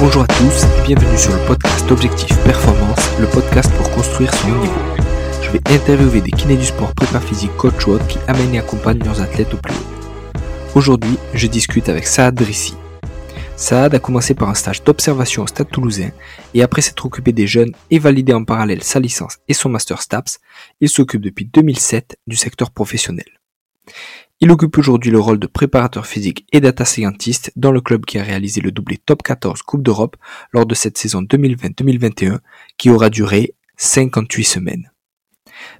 Bonjour à tous et bienvenue sur le podcast Objectif Performance, le podcast pour construire son niveau. Je vais interviewer des kinés du sport prépa physique coach ou qui amènent et accompagnent leurs athlètes au plus haut. Aujourd'hui, je discute avec Saad Drissi. Saad a commencé par un stage d'observation au Stade Toulousain et après s'être occupé des jeunes et validé en parallèle sa licence et son master STAPS, il s'occupe depuis 2007 du secteur professionnel. Il occupe aujourd'hui le rôle de préparateur physique et data scientist dans le club qui a réalisé le doublé top 14 Coupe d'Europe lors de cette saison 2020-2021 qui aura duré 58 semaines.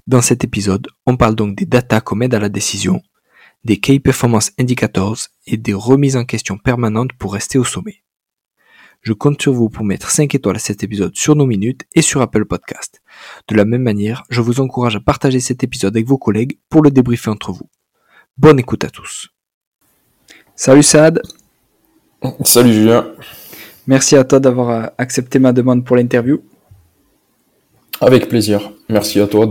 Dans cet épisode, on parle donc des data comme aide à la décision, des Key Performance Indicators et des remises en question permanentes pour rester au sommet. Je compte sur vous pour mettre 5 étoiles à cet épisode sur nos minutes et sur Apple Podcast. De la même manière, je vous encourage à partager cet épisode avec vos collègues pour le débriefer entre vous. Bonne écoute à tous. Salut Saad. Salut Julien. Merci à toi d'avoir euh, accepté ma demande pour l'interview. Avec plaisir. Merci à toi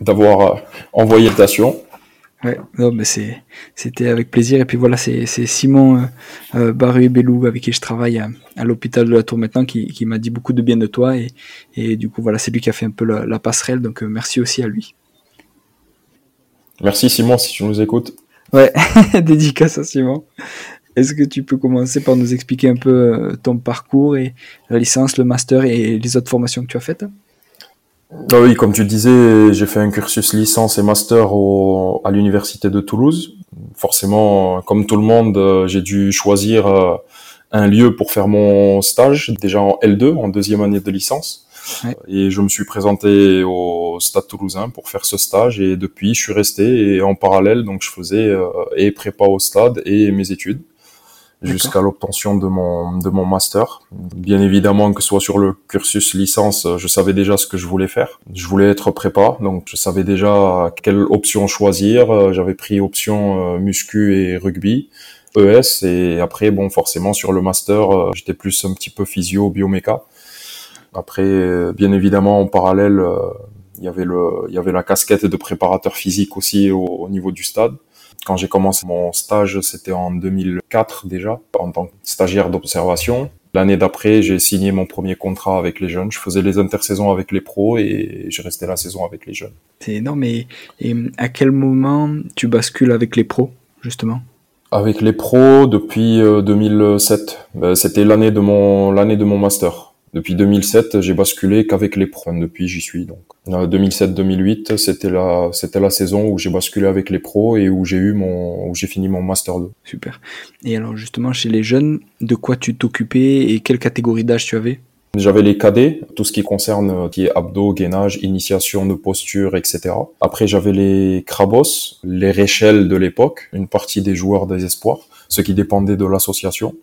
d'avoir euh, envoyé l'invitation. Ouais, non, mais c'était avec plaisir. Et puis voilà, c'est Simon euh, euh Belou avec qui je travaille à, l'hôpital de la Tour maintenant qui, m'a dit beaucoup de bien de toi. Et, et du coup, voilà, c'est lui qui a fait un peu la, passerelle. Donc merci aussi à lui. Merci Simon si tu nous écoutes. Ouais, dédicace à Simon. Est-ce que tu peux commencer par nous expliquer un peu euh, ton parcours et la licence, le master et les autres formations que tu as faites? Ah Oui, comme tu disais, j'ai fait un cursus licence et master au, à l'université de Toulouse. Forcément, comme tout le monde, euh, j'ai dû choisir euh, un lieu pour faire mon stage, déjà en L2, en deuxième année de licence. Et je me suis présenté au Stade Toulousain pour faire ce stage et depuis je suis resté et en parallèle donc je faisais euh, et prépa au stade et mes études jusqu'à l'obtention de mon de mon master. Bien évidemment que ce soit sur le cursus licence, je savais déjà ce que je voulais faire. Je voulais être prépa, donc je savais déjà quelle option choisir. J'avais pris option euh, muscu et rugby. ES et après bon forcément sur le master euh, j'étais plus un petit peu physio bioméca après, euh, bien évidemment, en parallèle, euh, il y avait le, il y avait la casquette de préparateur physique aussi au, niveau du stade. Quand j'ai commencé mon stage, c'était en 2004 déjà, en tant que stagiaire d'observation. L'année d'après, j'ai signé mon premier contrat avec les jeunes. Je faisais les intersaisons avec les pros et j'ai resté la saison avec les jeunes. C'est énorme. Et, et à quel moment tu bascules avec les pros, justement? Avec les pros depuis 2007. Euh, ben, c'était l'année de mon l'année de mon master. Depuis 2007, j'ai basculé qu'avec les pros. Depuis, j'y suis donc. 2007-2008, c'était la c'était la saison où j'ai basculé avec les pros et où j'ai eu mon où j'ai fini mon master 2. Super. Et alors justement chez les jeunes, de quoi tu t'occupais et quelle catégorie d'âge tu avais? J'avais les cadets, tout ce qui concerne qui est abdos, gainage, initiation de posture, etc. Après, j'avais les crabos, les réchelles de l'époque, une partie des joueurs des espoirs, ce qui dépendait de l'association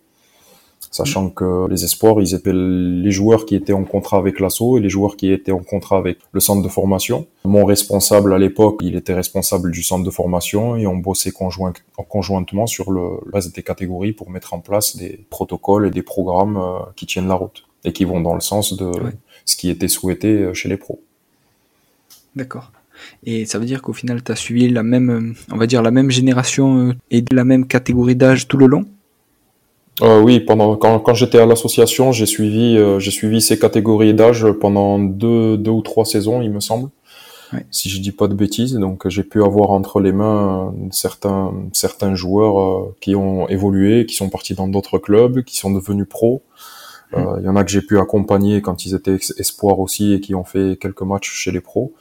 sachant que les espoirs, ils étaient les joueurs qui étaient en contrat avec l'ASSO et les joueurs qui étaient en contrat avec le centre de formation. Mon responsable à l'époque, il était responsable du centre de formation et on bossait conjoint, conjointement sur le, reste des catégories pour mettre en place des protocoles et des programmes euh, qui tiennent la route et qui vont dans le sens de ce qui était souhaité euh, chez les pros. D'accord. Et ça veut dire qu'au final, tu as suivi la même, euh, on va dire, la même génération et la même catégorie d'âge tout le long? Euh, oui, pendant quand, quand j'étais à l'association, j'ai suivi euh, j'ai suivi ces catégories d'âge pendant deux deux ou trois saisons, il me semble. Si je dis pas de bêtises, donc j'ai pu avoir entre les mains certains certains joueurs euh, qui ont évolué, qui sont partis dans d'autres clubs, qui sont devenus pros. Mmh. Il y en a que j'ai pu accompagner quand ils étaient espoirs aussi et qui ont fait quelques matchs chez les pros.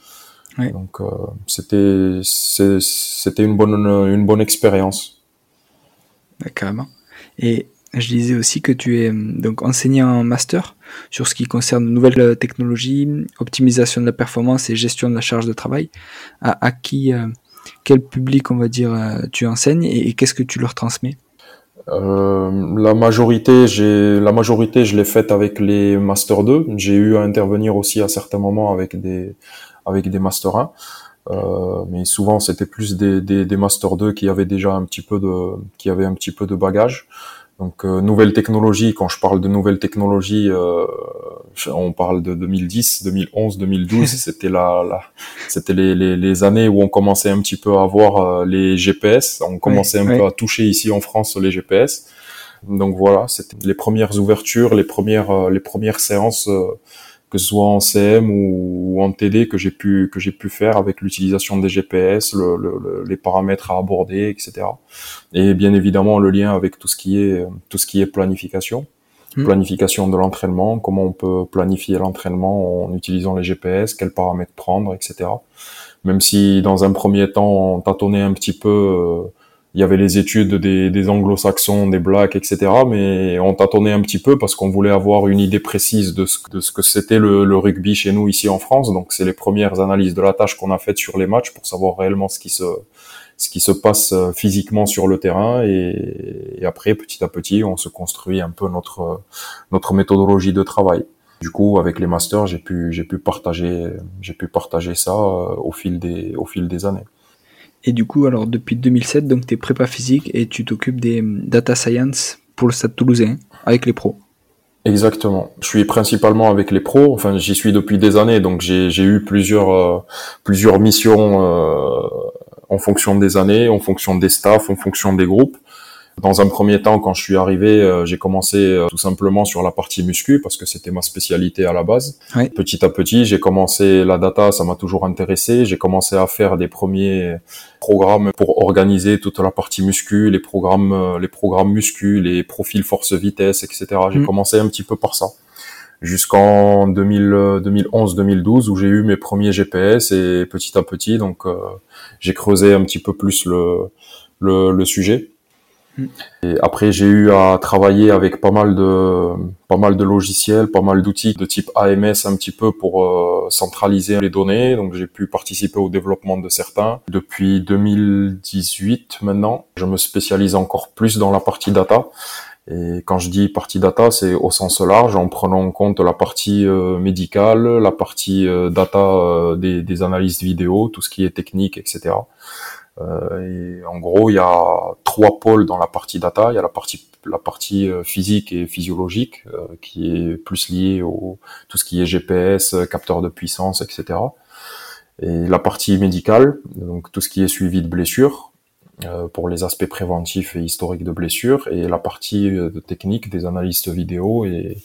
Donc c'était c'était une bonne une bonne expérience. carrément. Et je disais aussi que tu es euh, donc enseignant en master sur ce qui concerne nouvelles euh, technologies, optimisation de la performance et gestion de la charge de travail. À, qui, euh, quel public, on va dire, tu enseignes et, qu'est-ce que tu leur transmets? La majorité, j'ai la majorité, je l'ai faite avec les master 2. J'ai eu à intervenir aussi à certains moments avec des avec des master 1. mais souvent c'était plus des, des, des, master 2 qui avaient déjà un petit peu de qui avaient un petit peu de bagage. Donc euh, nouvelles technologies, quand je parle de nouvelles technologies, euh, on parle de 2010, 2011, 2012, c'était la, la c'était les, les, les, années où on commençait un petit peu à voir euh, les GPS, on commençait un peu à toucher ici en France les GPS. Donc voilà, c'était les premières ouvertures, les premières, les premières séances que ce soit en CM ou, en TD que j'ai pu que j'ai pu faire avec l'utilisation des GPS, le, les paramètres à aborder, etc. Et bien évidemment le lien avec tout ce qui est tout ce qui est planification, hmm. planification de l'entraînement, comment on peut planifier l'entraînement en utilisant les GPS, quels paramètres prendre, etc. Même si dans un premier temps on tâtonnait un petit peu euh, il y avait les études des, des anglo-saxons, des blacks, etc. Mais on tâtonnait un petit peu parce qu'on voulait avoir une idée précise de ce, de ce que c'était le, le, rugby chez nous ici en France. Donc c'est les premières analyses de la tâche qu'on a faites sur les matchs pour savoir réellement ce qui se ce qui se passe euh, physiquement sur le terrain et, et après petit à petit on se construit un peu notre notre méthodologie de travail. Du coup, avec les masters, j'ai pu j'ai pu partager j'ai pu partager ça euh, au fil des au fil des années. Et du coup, alors depuis 2007, donc tu es prépa physique et tu t'occupes des hum, data science pour le Stade Toulousain avec les pros. Exactement. Je suis principalement avec les pros. Enfin, j'y suis depuis des années, donc j'ai eu plusieurs euh, plusieurs missions euh, en fonction des années, en fonction des staffs, en fonction des groupes. Dans un premier temps, quand je suis arrivé, euh, j'ai commencé euh, tout simplement sur la partie muscu parce que c'était ma spécialité à la base. Petit à petit, j'ai commencé la data, ça m'a toujours intéressé. J'ai commencé à faire des premiers programmes pour organiser toute la partie muscu, les programmes, euh, les programmes muscu, les profils force-vitesse, etc. J'ai mm. commencé un petit peu par ça jusqu'en 2011-2012 où j'ai eu mes premiers GPS et petit à petit donc j'ai creusé un petit peu plus le, le, le sujet et après, j'ai eu à travailler avec pas mal de pas mal de logiciels, pas mal d'outils de type AMS un petit peu pour euh, centraliser les données. Donc, j'ai pu participer au développement de certains. Depuis 2018 maintenant, je me spécialise encore plus dans la partie data. Et quand je dis partie data, c'est au sens large, en prenant en compte la partie euh, médicale, la partie euh, data des, des analyses vidéo, tout ce qui est technique, etc. Euh, en gros, il y a trois pôles dans la partie data. Il y a la partie la partie euh, physique et physiologique euh, qui est plus liée au tout ce qui est GPS, capteur de puissance, etc. Et la partie médicale, donc tout ce qui est suivi de blessures pour les aspects préventifs et historiques de blessures, et la partie de technique des analystes vidéo et,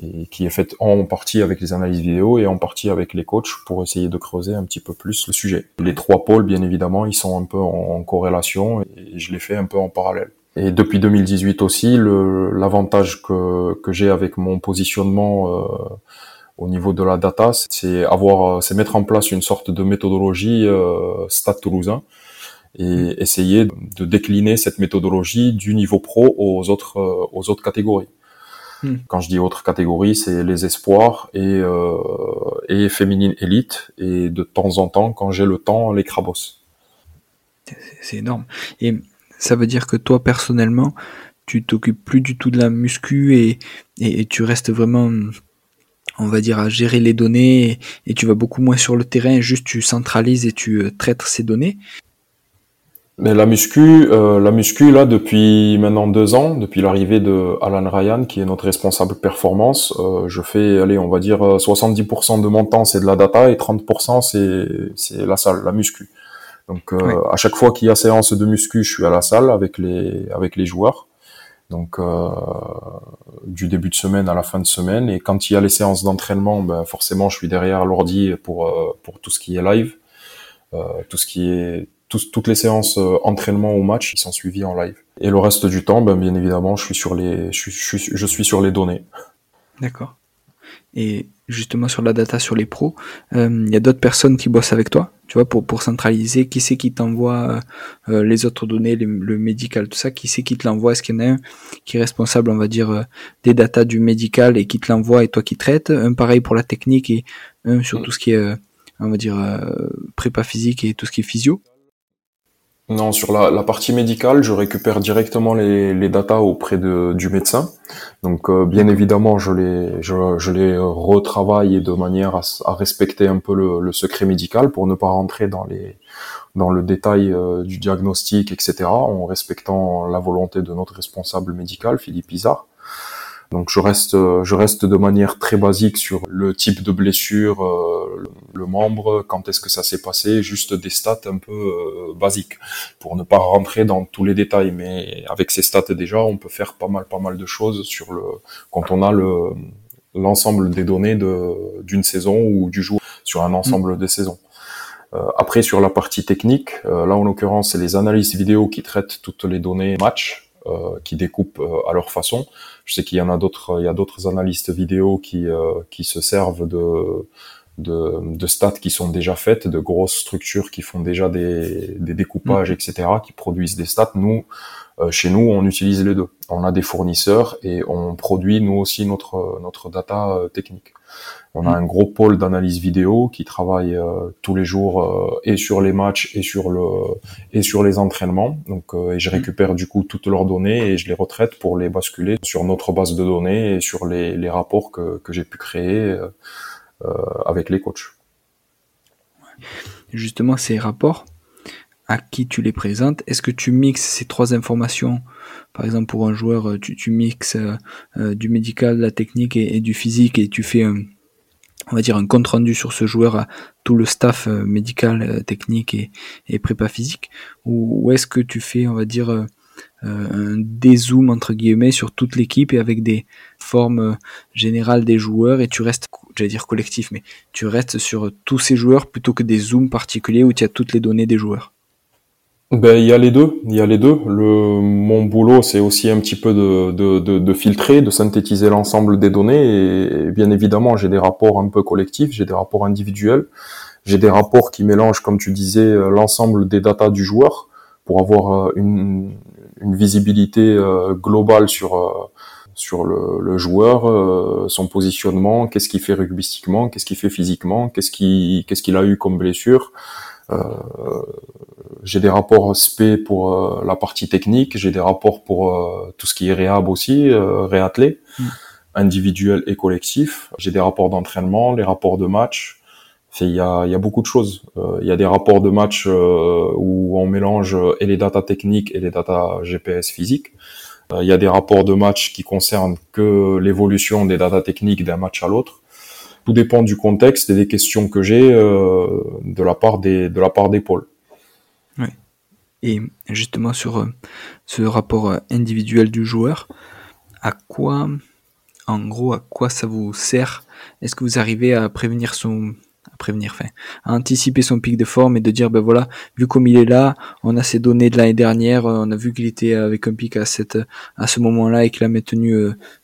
et qui est faite en partie avec les analyses vidéo et en partie avec les coachs pour essayer de creuser un petit peu plus le sujet. Les trois pôles, bien évidemment, ils sont un peu en, corrélation et je les fais un peu en parallèle. Et depuis 2018 aussi, l'avantage que, que j'ai avec mon positionnement euh, au niveau de la data, c'est avoir, c'est mettre en place une sorte de méthodologie euh, Stade Toulousain et essayer de décliner cette méthodologie du niveau pro aux autres, euh, aux autres catégories. Hmm. Quand je dis autre catégorie, c'est les espoirs et, euh, et féminine élite, et de temps en temps, quand j'ai le temps, les crabos. C'est énorme. Et ça veut dire que toi, personnellement, tu t'occupes plus du tout de la muscu et, et, tu restes vraiment, on va dire, à gérer les données et, tu vas beaucoup moins sur le terrain, juste tu centralises et tu euh, traites ces données. Mais la muscu, euh, la muscu là depuis maintenant deux ans, depuis l'arrivée de Alan Ryan qui est notre responsable performance, euh, je fais, allez, on va dire 70% euh, de mon temps c'est de la data et 30% c'est c'est la salle, la muscu. Donc euh, à chaque fois qu'il y a séance de muscu, je suis à la salle avec les avec les joueurs. Donc euh, du début de semaine à la fin de semaine et quand il y a les séances d'entraînement, ben forcément je suis derrière l'ordi pour pour tout ce qui est live, tout ce qui est toutes les séances euh, entraînement ou match, ils sont suivis en live. Et le reste du temps, ben, bien évidemment, je suis sur les, je suis, je suis, sur les données. D'accord. Et justement sur la data sur les pros, euh, il y a d'autres personnes qui bossent avec toi, tu vois, pour, pour centraliser. Qui c'est qui t'envoie euh, les autres données, le médical, tout ça Qui c'est qui te l'envoie? Est-ce qu'il y en a un qui est responsable, on va dire, des datas du médical et qui te l'envoie et toi qui traites? Un pareil pour la technique et un sur mm. tout ce qui est, on va dire, prépa physique et tout ce qui est physio non, sur la, la, partie médicale, je récupère directement les, les datas auprès de, du médecin. Donc, euh, bien évidemment, je les, je, je, les retravaille de manière à, à respecter un peu le, le, secret médical pour ne pas rentrer dans les dans le détail euh, du diagnostic, etc., en respectant la volonté de notre responsable médical, Philippe Isard. Donc je reste, je reste de manière très basique sur le type de blessure, euh, le membre, quand est-ce que ça s'est passé, juste des stats un peu euh, basiques pour ne pas rentrer dans tous les détails. Mais avec ces stats déjà, on peut faire pas mal, pas mal de choses sur le quand on a le l'ensemble des données de d'une saison ou du jour sur un ensemble des saisons. Euh, après sur la partie technique, là en l'occurrence c'est les analyses vidéo qui traitent toutes les données match euh, qui découpent euh, à leur façon. Je sais qu'il y en a d'autres, il y a d'autres analystes vidéo qui euh, qui se servent de, de de stats qui sont déjà faites, de grosses structures qui font déjà des, des découpages, mm. etc., qui produisent des stats. Nous, chez nous, on utilise les deux. On a des fournisseurs et on produit nous aussi notre notre data technique. On a un gros pôle d'analyse vidéo qui travaille euh, tous les jours euh, et sur les matchs et sur le et sur les entraînements. Donc euh, et je mm. récupère du coup toutes leurs données et je les retraite pour les basculer sur notre base de données et sur les, les rapports que, que j'ai pu créer avec les coachs. Justement, ces rapports, à qui tu les présentes Est-ce que tu mixes ces trois informations? Par exemple, pour un joueur, tu, tu mixes du médical, de la technique et, et, du physique et tu fais un, on va dire un compte rendu sur ce joueur à tout le staff euh, médical, euh, technique et, prépa physique, ou, est-ce que tu fais, on va dire, euh, un dézoom entre guillemets sur toute l'équipe et avec des formes générales des joueurs et tu restes, j'allais dire collectif, mais tu restes sur tous ces joueurs plutôt que des zooms particuliers où tu as toutes les données des joueurs? Ben, il y a les deux, il y a les deux. Le, mon boulot, c'est aussi un petit peu de, de, de, de filtrer, de synthétiser l'ensemble des données. Et, bien évidemment, j'ai des rapports un peu collectifs, j'ai des rapports individuels, j'ai des rapports qui mélangent, comme tu disais, euh, l'ensemble des datas du joueur pour avoir euh, une, une visibilité euh, globale sur sur le, le joueur, son positionnement, qu'est-ce qu'il fait rugbystiquement, qu'est-ce qu'il fait physiquement, qu'est-ce qu'il qu'est-ce qu'il a eu comme blessure. Euh, j'ai des rapports SP pour euh, la partie technique, j'ai des rapports pour euh, tout ce qui est réhab aussi, réathlé, mm. individuel et collectif. J'ai des rapports d'entraînement, les rapports de match. Il y a, y a beaucoup de choses. Il y a des rapports de match où on mélange et les datas techniques et les datas GPS physiques. Il y a des rapports de match qui concernent que l'évolution des datas techniques d'un match à l'autre. Tout dépend du contexte et des questions que j'ai de la part des de la part des pôles. Et justement sur euh, ce rapport euh, individuel du joueur, à quoi, en gros, à quoi ça vous sert? Est-ce que vous arrivez à prévenir son, à prévenir, enfin, à anticiper son pic de forme et de dire, ben voilà, vu comme il est là, on a ses données de l'année dernière, euh, on a vu qu'il était avec un pic à cette, à ce moment-là et qu'il a maintenu,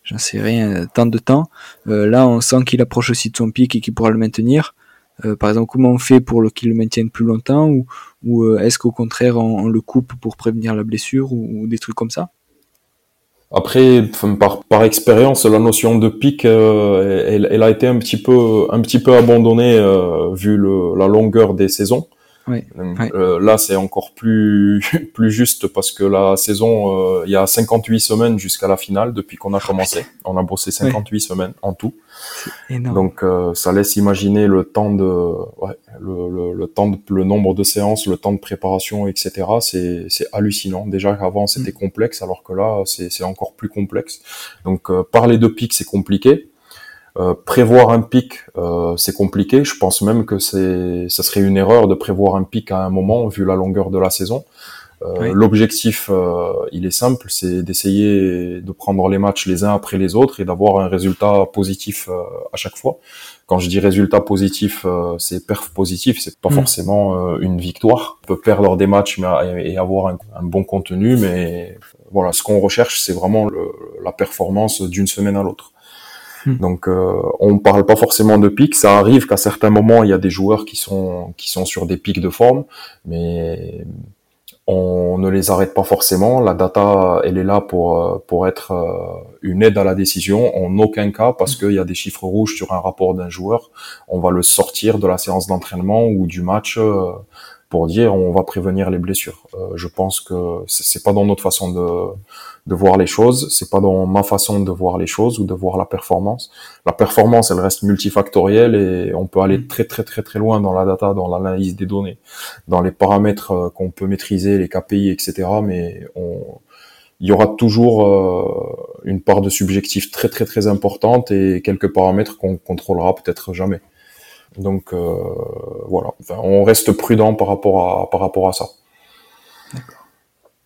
j'en sais rien, tant de temps. là, on sent qu'il approche aussi de son pic et qu'il pourra le maintenir. Euh, par exemple, comment on fait pour qu'il le maintienne plus longtemps ou, ou euh, est-ce qu'au contraire on, le coupe pour prévenir la blessure ou, des trucs comme ça? Après, par, par expérience, la notion de pic, euh, elle, a été un petit peu, un petit peu abandonnée vu le, la longueur des saisons. Euh, là, c'est encore plus plus juste parce que la saison, euh, il y a 58 semaines jusqu'à la finale depuis qu'on a commencé. On a bossé 58 semaines en tout. Donc, euh, ça laisse imaginer le temps de, ouais, le, le, temps de, le nombre de séances, le temps de préparation, etc. C'est c'est hallucinant. Déjà c'était mm. complexe, alors que là, c'est c'est encore plus complexe. Donc, parler de pic, c'est compliqué. Euh, prévoir un pic, euh, c'est compliqué. Je pense même que c'est, ça serait une erreur de prévoir un pic à un moment vu la longueur de la saison. Euh, l'objectif, il est simple, c'est d'essayer de prendre les matchs les uns après les autres et d'avoir un résultat positif à chaque fois. Quand je dis résultat positif, c'est perf positif, c'est pas mm. forcément une victoire. On peut perdre des matchs mais, et avoir un, un bon contenu, mais voilà, ce qu'on recherche, c'est vraiment le, la performance d'une semaine à l'autre. Hmm. Donc euh, on parle pas forcément de pics. Ça arrive qu'à certains moments il y a des joueurs qui sont qui sont sur des pics de forme, mais on ne les arrête pas forcément. La data, elle est là pour euh, pour être euh, une aide à la décision. En aucun cas, parce hmm. qu'il y a des chiffres rouges sur un rapport d'un joueur, on va le sortir de la séance d'entraînement ou du match euh, pour dire on va prévenir les blessures. je pense que c'est pas dans notre façon de de voir les choses. C'est pas dans ma façon de voir les choses ou de voir la performance. La performance, elle reste multifactorielle et on peut aller très très très très loin dans la data, dans l'analyse des données, dans les paramètres euh, qu'on peut maîtriser, les KPI, etc. Mais on, il y aura toujours une part de subjectif très très très importante et quelques paramètres qu'on contrôlera peut-être jamais. Donc voilà, on reste prudent par rapport à par rapport à ça. D'accord,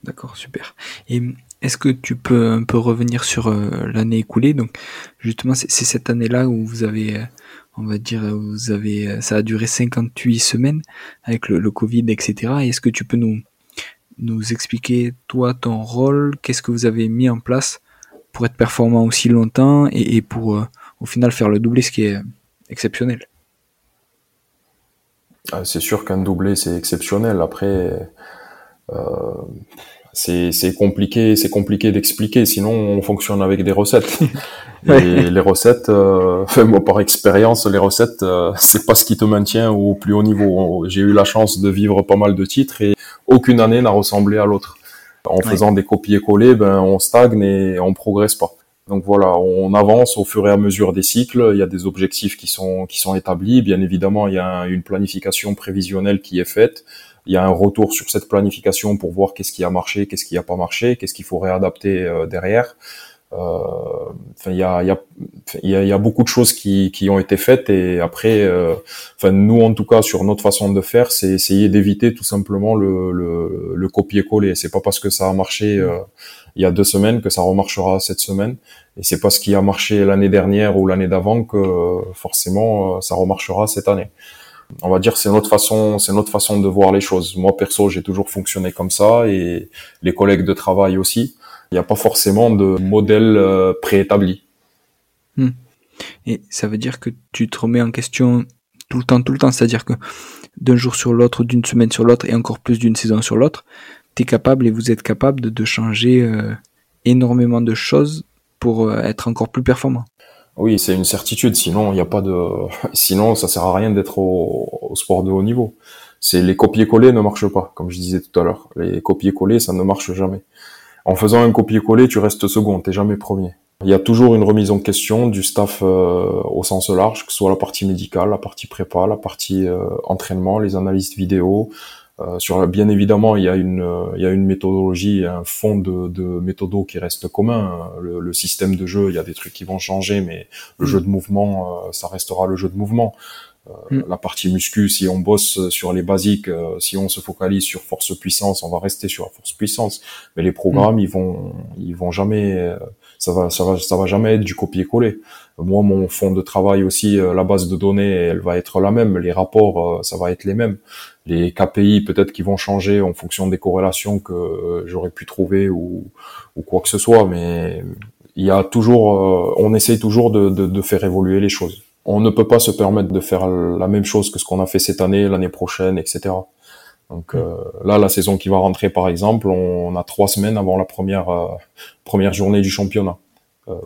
d'accord, super. Et est-ce que tu peux un peu revenir sur l'année écoulée? Donc justement, c'est cette année-là où vous avez on va dire, vous avez, ça a duré 58 semaines avec le, Covid, etc. Est-ce que tu peux nous, nous expliquer, toi, ton rôle, qu'est-ce que vous avez mis en place pour être performant aussi longtemps et, pour, euh, au final, faire le doublé, ce qui est exceptionnel? Ah, C'est sûr qu'un doublé, c'est exceptionnel. Après, euh, c'est compliqué, c'est compliqué d'expliquer. Sinon, on fonctionne avec des recettes. Et les recettes, euh, moi par expérience, les recettes, euh, c'est pas ce qui te maintient au plus haut niveau. J'ai eu la chance de vivre pas mal de titres et aucune année n'a ressemblé à l'autre. En faisant des copier-coller, ben on stagne et on progresse pas. Donc voilà, on avance au fur et à mesure des cycles. Il y a des objectifs qui sont qui sont établis. Bien évidemment, il y a une planification prévisionnelle qui est faite il y a un retour sur cette planification pour voir qu'est-ce qui a marché, qu'est-ce qui a pas marché, qu'est-ce qu'il faut réadapter euh, derrière. Euh, enfin, il y a, y, a, y a beaucoup de choses qui, qui ont été faites et après, euh, enfin nous en tout cas sur notre façon de faire, c'est essayer d'éviter tout simplement le, le, le copier-coller. C'est pas parce que ça a marché euh, il y a deux semaines que ça remarchera cette semaine et c'est pas ce qui a marché l'année dernière ou l'année d'avant que forcément ça remarchera cette année on va dire c'est notre façon c'est notre façon de voir les choses. Moi perso j'ai toujours fonctionné comme ça et les collègues de travail aussi. Il n'y a pas forcément de modèle euh, préétabli. Hmm. et ça veut dire que tu te remets en question tout le temps tout le temps. C'est à dire que d'un jour sur l'autre d'une semaine sur l'autre et encore plus d'une saison sur l'autre tu es capable et vous êtes capable de, changer euh, énormément de choses pour euh, être encore plus performant oui, c'est une certitude. Sinon, il n'y a pas de. Sinon, ça sert à rien d'être au, sport de haut niveau. C'est les copier-coller ne marchent pas, comme je disais tout à l'heure. Les copier-coller, ça ne marche jamais. En faisant un copier-coller, tu restes second, t'es jamais premier. Il y a toujours une remise en question du staff euh, au sens large, que ce soit la partie médicale, la partie prépa, la partie euh, entraînement, les analystes vidéo, euh, sur, bien évidemment, il y a une, euh, il y a une méthodologie, un fond de, de méthodo qui reste commun. Le, le, système de jeu, il y a des trucs qui vont changer, mais le jeu de mouvement, euh, ça restera le jeu de mouvement. Euh, mm. La partie muscu, si on bosse sur les basiques, si on se focalise sur force puissance, on va rester sur la force puissance. Mais les programmes, mm. ils vont, ils vont jamais, ça va, ça va, ça va jamais être du copier-coller. Moi, mon fond de travail aussi, la base de données, elle va être la même. Les rapports, ça va être les mêmes les KPI peut-être qui vont changer en fonction des corrélations que euh, j'aurais pu trouver ou, ou, quoi que ce soit, mais il y a toujours, euh, on essaye toujours de, de, de, faire évoluer les choses. On ne peut pas se permettre de faire la même chose que ce qu'on a fait cette année, l'année prochaine, etc. Donc euh, là, la saison qui va rentrer, par exemple, on a trois semaines avant la première première journée du championnat.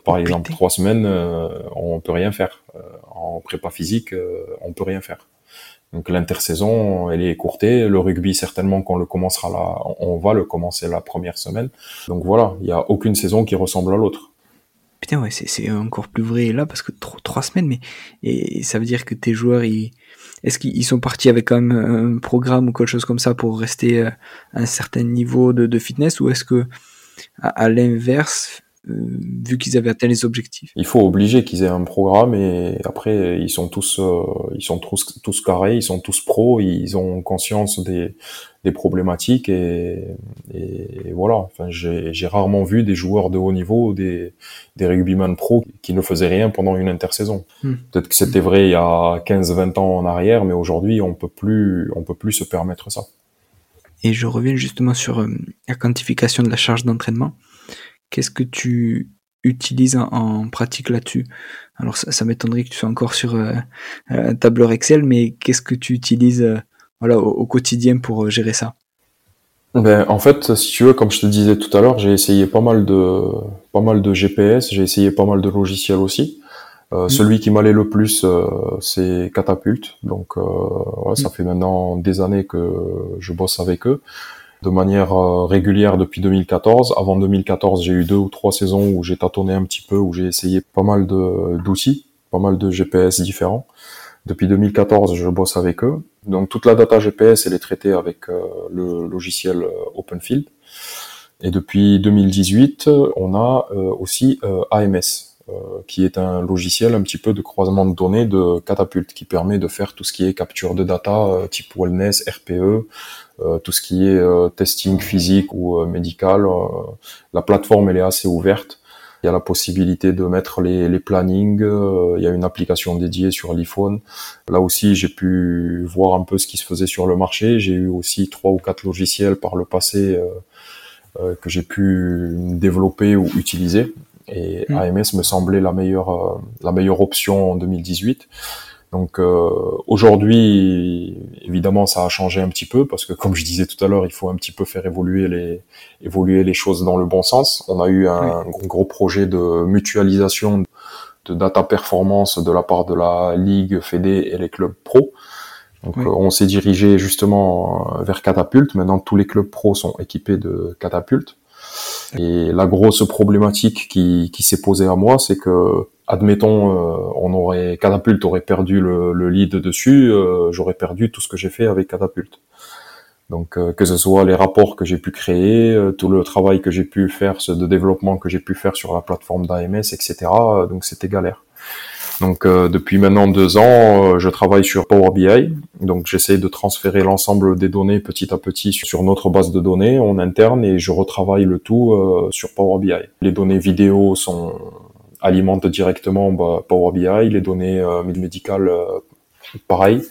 par exemple, trois semaines, on peut rien faire. en prépa physique, on peut rien faire. Donc l'intersaison, elle est écourtée. Le rugby, certainement qu'on le commencera là, on va le commencer la première semaine. Donc voilà, il n'y a aucune saison qui ressemble à l'autre. Putain, ouais, c'est encore plus vrai là parce que trois semaines, mais et ça veut dire que tes joueurs, ils, est-ce qu'ils sont partis avec quand même un programme ou quelque chose comme ça pour rester euh, à un certain niveau de, fitness ou est-ce que à l'inverse, euh, vu qu'ils avaient atteint les objectifs. Il faut obliger qu'ils aient un programme et après ils sont tous euh, ils sont tous tous carrés, ils sont tous pros, ils ont conscience des, des problématiques et, et voilà. Enfin, j'ai rarement vu des joueurs de haut niveau, des des rugbyman pros qui ne faisaient rien pendant une intersaison. Hmm. Peut-être que c'était vrai il y a 15-20 ans en arrière, mais aujourd'hui on peut plus on peut plus se permettre ça. Et je reviens justement sur euh, la quantification de la charge d'entraînement. Qu'est-ce que tu utilises en, pratique là-dessus? Alors ça, m'étonnerait que tu sois encore sur euh, un tableur Excel, mais qu'est-ce que tu utilises euh, voilà, au, quotidien pour euh, gérer ça? Ben, en fait, si tu veux, comme je te disais tout à l'heure, j'ai essayé pas mal de pas mal de GPS, j'ai essayé pas mal de logiciels aussi. Mmh. Celui qui m'allait le plus, c'est Catapult. Donc, ça mmh. fait maintenant des années que je bosse avec eux de manière euh, régulière depuis 2014. Avant 2014, j'ai eu deux ou trois saisons où j'ai tâtonné un petit peu, où j'ai essayé pas mal d'outils, pas mal de GPS différents. Depuis 2014, je bosse avec eux. Donc toute la data GPS, elle est traitée avec euh, le logiciel euh, OpenField. Et depuis 2018, on a aussi AMS, qui est un logiciel un petit peu de croisement de données de Catapult, qui permet de faire tout ce qui est capture de data type wellness, RPE, tout ce qui est testing physique ou médical. la plateforme, elle est assez ouverte. Il y a la possibilité de mettre les, les plannings. Euh, il y a une application dédiée sur l'iPhone. Là aussi, j'ai pu voir un peu ce qui se faisait sur le marché. J'ai eu aussi trois ou quatre logiciels par le passé euh, euh, que j'ai pu développer ou utiliser. Et hmm. AMS me semblait la meilleure, la meilleure option en 2018. Donc euh, aujourd'hui, évidemment, ça a changé un petit peu parce que, comme je disais tout à l'heure, il faut un petit peu faire évoluer les évoluer les choses dans le bon sens. On a eu un gros projet de mutualisation de data performance de la part de la ligue Fédé et les clubs pro. Donc on s'est dirigé justement vers Catapult. Maintenant, tous les clubs pro sont équipés de Catapult. Et la grosse problématique qui, qui s'est posée à moi, c'est que admettons, euh, on aurait Catapult aurait perdu le, le lead dessus, euh, j'aurais perdu tout ce que j'ai fait avec Catapult. Donc euh, que ce soit les rapports que j'ai pu créer, tout le travail que j'ai pu faire, de développement que j'ai pu faire sur la plateforme d'AMS, etc. donc c'était galère. Donc depuis maintenant deux ans, je travaille sur Power BI. Donc j'essaie de transférer l'ensemble des données petit à petit sur notre base de données en interne et je retravaille le tout sur Power BI. Les données vidéo sont alimente directement bah, Power BI, les données euh, médicales euh, pareil,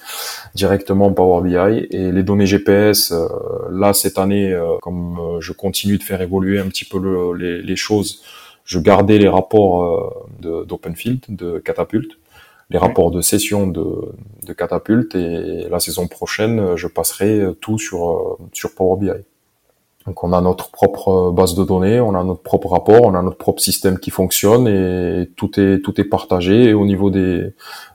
directement Power BI. Et les données GPS, euh, là, cette année, comme je continue de faire évoluer un petit peu les, choses, je gardais les rapports d'OpenField, de, Catapult, les rapports de session de, de Catapult, et la saison prochaine, je passerai tout sur, sur Power BI. Donc on a notre propre euh, base de données, on a notre propre rapport, on a notre propre système qui fonctionne et tout est tout est partagé au niveau des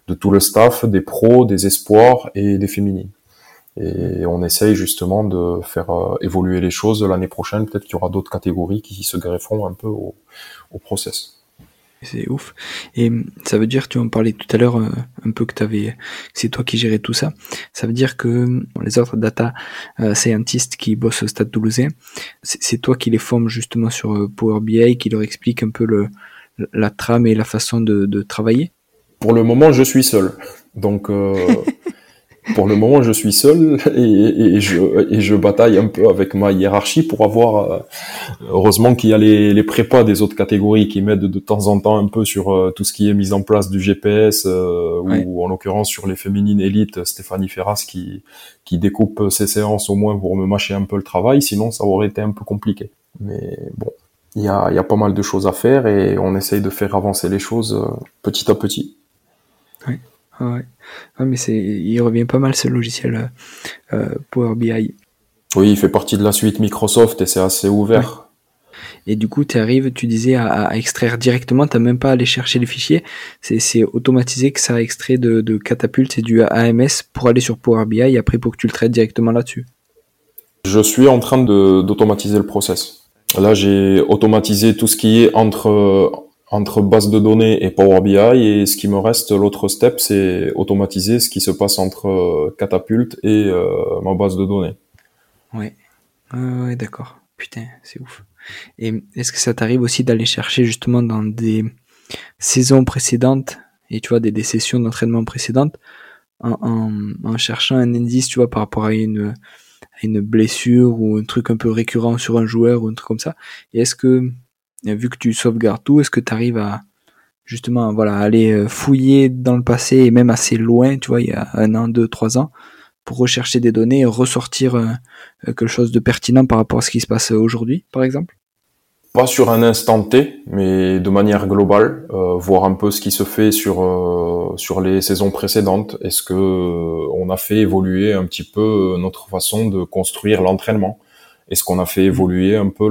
de tout le staff, des pros, des espoirs et des féminines. Et on essaye justement de faire euh, évoluer les choses l'année prochaine. Peut-être qu'il y aura d'autres catégories qui se grefferont un peu au, au process. C'est ouf. Et ça veut dire, tu en parlais tout à l'heure euh, un peu que t'avais, c'est toi qui gérais tout ça. Ça veut dire que les autres data euh, scientists qui bossent au Stade Toulousain, c'est toi qui les formes justement sur Power BI, qui leur explique un peu le, la trame et la façon de, de travailler? Pour le moment, je suis seul. Donc, euh, pour le moment, je suis seul et, et, je, et je bataille un peu avec ma hiérarchie pour avoir. Euh, heureusement qu'il y a les, les prépas des autres catégories qui m'aident de temps en temps un peu sur euh, tout ce qui est mise en place du GPS euh, ou en l'occurrence sur les féminines élites, Stéphanie Ferras qui qui découpe ses séances au moins pour me mâcher un peu le travail. Sinon, ça aurait été un peu compliqué. Mais bon, il y a, il y a pas mal de choses à faire et on essaye de faire avancer les choses petit à petit. Oui. Ouais. mais c'est, il revient pas mal ce logiciel euh, euh, Power BI. Oui, il fait partie de la suite Microsoft et c'est assez ouvert. Et du coup, tu arrives, tu disais, à, extraire directement, tu même pas à aller chercher les fichiers. C'est, automatisé que ça extrait de, de Catapult et du AMS pour aller sur Power BI et après pour que tu le traites directement là-dessus. Je suis en train de, d'automatiser le process. Là, j'ai automatisé tout ce qui est entre entre base de données et Power BI et ce qui me reste, l'autre step, c'est automatiser ce qui se passe entre euh, Catapult et euh, ma base de données. Ouais, ouais, d'accord. Putain, c'est ouf. Et est-ce que ça t'arrive aussi d'aller chercher justement dans des saisons précédentes et tu vois des, sessions d'entraînement précédentes en, en, en, cherchant un indice, tu vois, par rapport à une à une blessure ou un truc un peu récurrent sur un joueur ou un truc comme ça? Et est-ce que vu que tu sauvegardes tout, est-ce que tu arrives à justement voilà aller euh, fouiller dans le passé et même assez loin, tu vois, il y a un an, deux, trois ans, pour rechercher des données et ressortir euh, euh, quelque chose de pertinent par rapport à ce qui se passe aujourd'hui, par exemple? Pas sur un instant T, mais de manière globale, voir un peu ce qui se fait sur les saisons précédentes. Est-ce que on a fait évoluer un petit peu notre façon de construire l'entraînement? Est-ce qu'on a fait évoluer un peu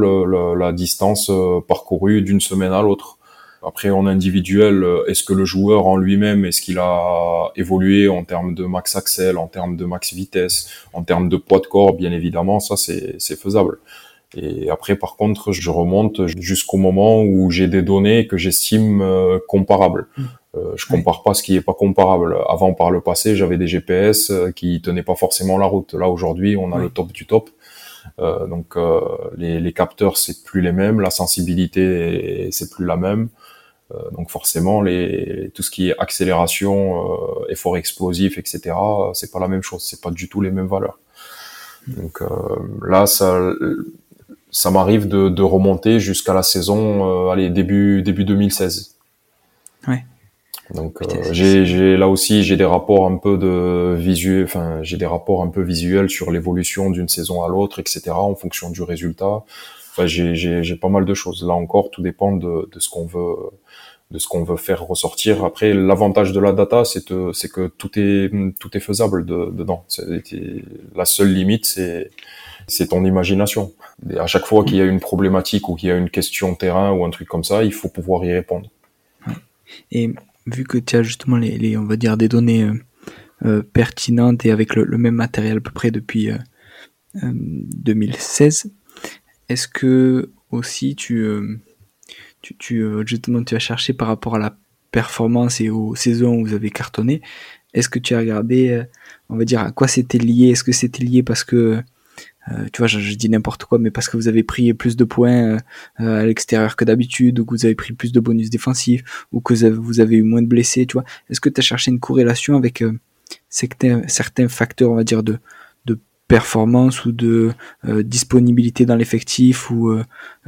la distance euh, parcourue d'une semaine à l'autre? Après, en individuel, euh, est-ce que le joueur en lui-même, est-ce qu'il a évolué en termes de max axel, en termes de max vitesse, en termes de poids de corps? Bien évidemment, ça c'est faisable. Et après, par contre, je remonte jusqu'au moment où j'ai des données que j'estime euh, comparables. Mmh. Euh, je compare pas ce qui est pas comparable. Avant, par le passé, j'avais des GPS qui tenaient pas forcément la route. Là, aujourd'hui, on a le top du top. Donc les, les, capteurs c'est plus les mêmes, la sensibilité c'est plus la même. donc forcément, les, tout ce qui est accélération, effort explosif, etc., c'est pas la même chose, c'est pas du tout les mêmes valeurs. Donc là, ça, ça m'arrive de, de, remonter jusqu'à la saison, allez début début 2016. Ouais. Donc euh, j'ai là aussi j'ai des rapports un peu de visuel, enfin j'ai des rapports un peu visuels sur l'évolution d'une saison à l'autre, etc. En fonction du résultat. Enfin j'ai pas mal de choses. Là encore, tout dépend de, de ce qu'on veut de ce qu'on veut faire ressortir. Après, l'avantage de la data, c'est c'est que tout est tout est faisable de, dedans. La seule limite, c'est c'est ton imagination. Et à chaque fois qu'il y a une problématique ou qu'il y a une question terrain ou un truc comme ça, il faut pouvoir y répondre. Et vu que tu as justement les, on va dire des données euh, euh, pertinentes et avec le, même matériel à peu près depuis 2016, euh, est-ce que aussi tu, tu, tu, justement tu as cherché par rapport à la performance et aux saisons où vous avez cartonné, est-ce que tu as regardé, on va dire, à quoi c'était lié? Est-ce que c'était lié parce que euh, tu vois, je, dis n'importe quoi, mais parce que vous avez pris plus de points euh, à l'extérieur que d'habitude, ou que vous avez pris plus de bonus défensifs, ou que vous avez eu moins de blessés, tu vois. Est-ce que tu as cherché une corrélation avec euh, certains, certains facteurs, on va dire, de, de performance ou de disponibilité dans l'effectif, ou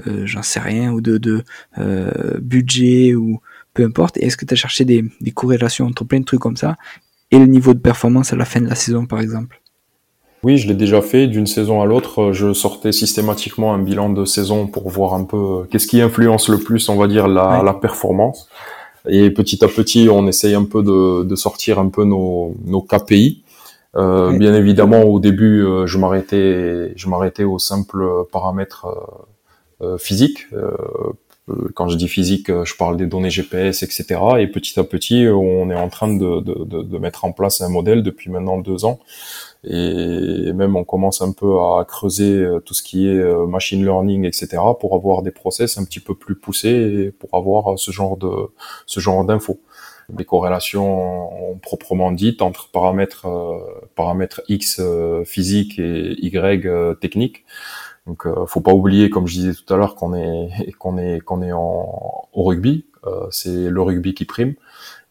j'en sais rien, ou de, de budget, ou peu importe. Est-ce que tu as cherché des, des corrélations entre plein de trucs comme ça et le niveau de performance à la fin de la saison, par exemple? Oui, je l'ai déjà fait. D'une saison à l'autre, je sortais systématiquement un bilan de saison pour voir un peu euh, qu'est-ce qui influence le plus, on va dire, la, la performance. Et petit à petit, on essaye un peu de, de sortir un peu nos, nos KPI. Euh, Bien évidemment, au début, euh, je m'arrêtais, je m'arrêtais aux simples paramètres euh, physiques. quand je dis physique, je parle des données GPS, etc. Et petit à petit, on est en train de, de, de mettre en place un modèle depuis maintenant deux ans et même on commence un peu à creuser euh, tout ce qui est euh, machine learning, etc., pour avoir des process un petit peu plus poussés et pour avoir ce genre de ce genre d'infos. Des corrélations proprement dites entre paramètres euh, paramètres X physique et Y technique. Donc, faut pas oublier, comme je disais tout à l'heure, qu'on est qu'on est qu'on est en, au rugby. c'est le rugby qui prime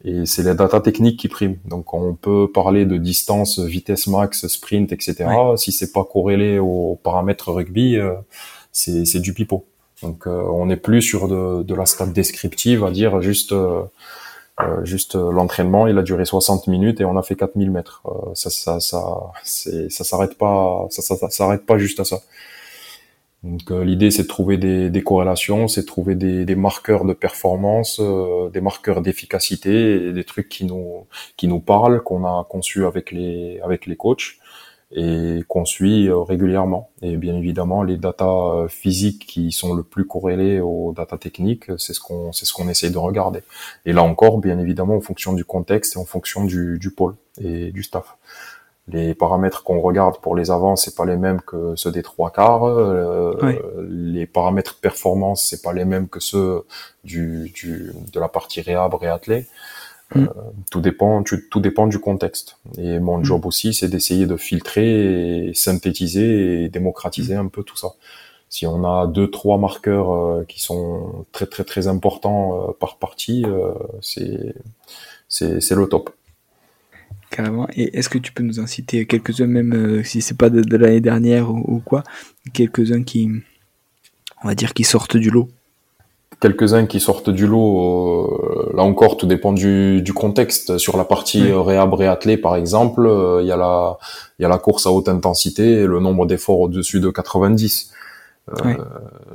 et c'est la data technique qui prime. Donc on peut parler de distance, vitesse max, sprint, etc. Si c'est pas corrélé aux paramètres rugby, euh, c'est du pipeau. Donc euh, on n'est plus sur de, de, la stat descriptive, à dire juste euh, juste l'entraînement, il a duré 60 minutes et on a fait 4000 mètres. ça ça ça ça s'arrête pas ça, ça, ça s'arrête pas juste à ça. Donc euh, l'idée c'est de trouver des, des corrélations, c'est de trouver des, des, marqueurs de performance, euh, des marqueurs d'efficacité, des trucs qui nous qui nous parlent, qu'on a conçus avec les avec les coachs et qu'on suit euh, régulièrement. Et bien évidemment les datas physiques qui sont le plus corrélés aux datas techniques, c'est ce qu'on c'est ce qu'on essaye de regarder. Et là encore, bien évidemment en fonction du contexte et en fonction du, du pôle et du staff les paramètres qu'on regarde pour les avants c'est pas les mêmes que ceux des trois quarts euh, les paramètres de performance c'est pas les mêmes que ceux du, du de la partie réhab réathlé mm. euh, tout dépend tout dépend du contexte et mon mm. job aussi c'est d'essayer de filtrer et synthétiser et démocratiser mm. un peu tout ça si on a deux trois marqueurs euh, qui sont très très très importants par partie c'est c'est c'est le top Carrément. Et est-ce que tu peux nous en citer quelques-uns, même euh, si c'est pas de, l'année dernière ou, quoi, quelques-uns qui, on va dire, qui sortent du lot? Quelques-uns qui sortent du lot, euh, là encore, tout dépend du, contexte. Sur la partie oui. Euh, réhab réathlé, par exemple, il y a la, il y a la course à haute intensité et le nombre d'efforts au-dessus de 90. Euh,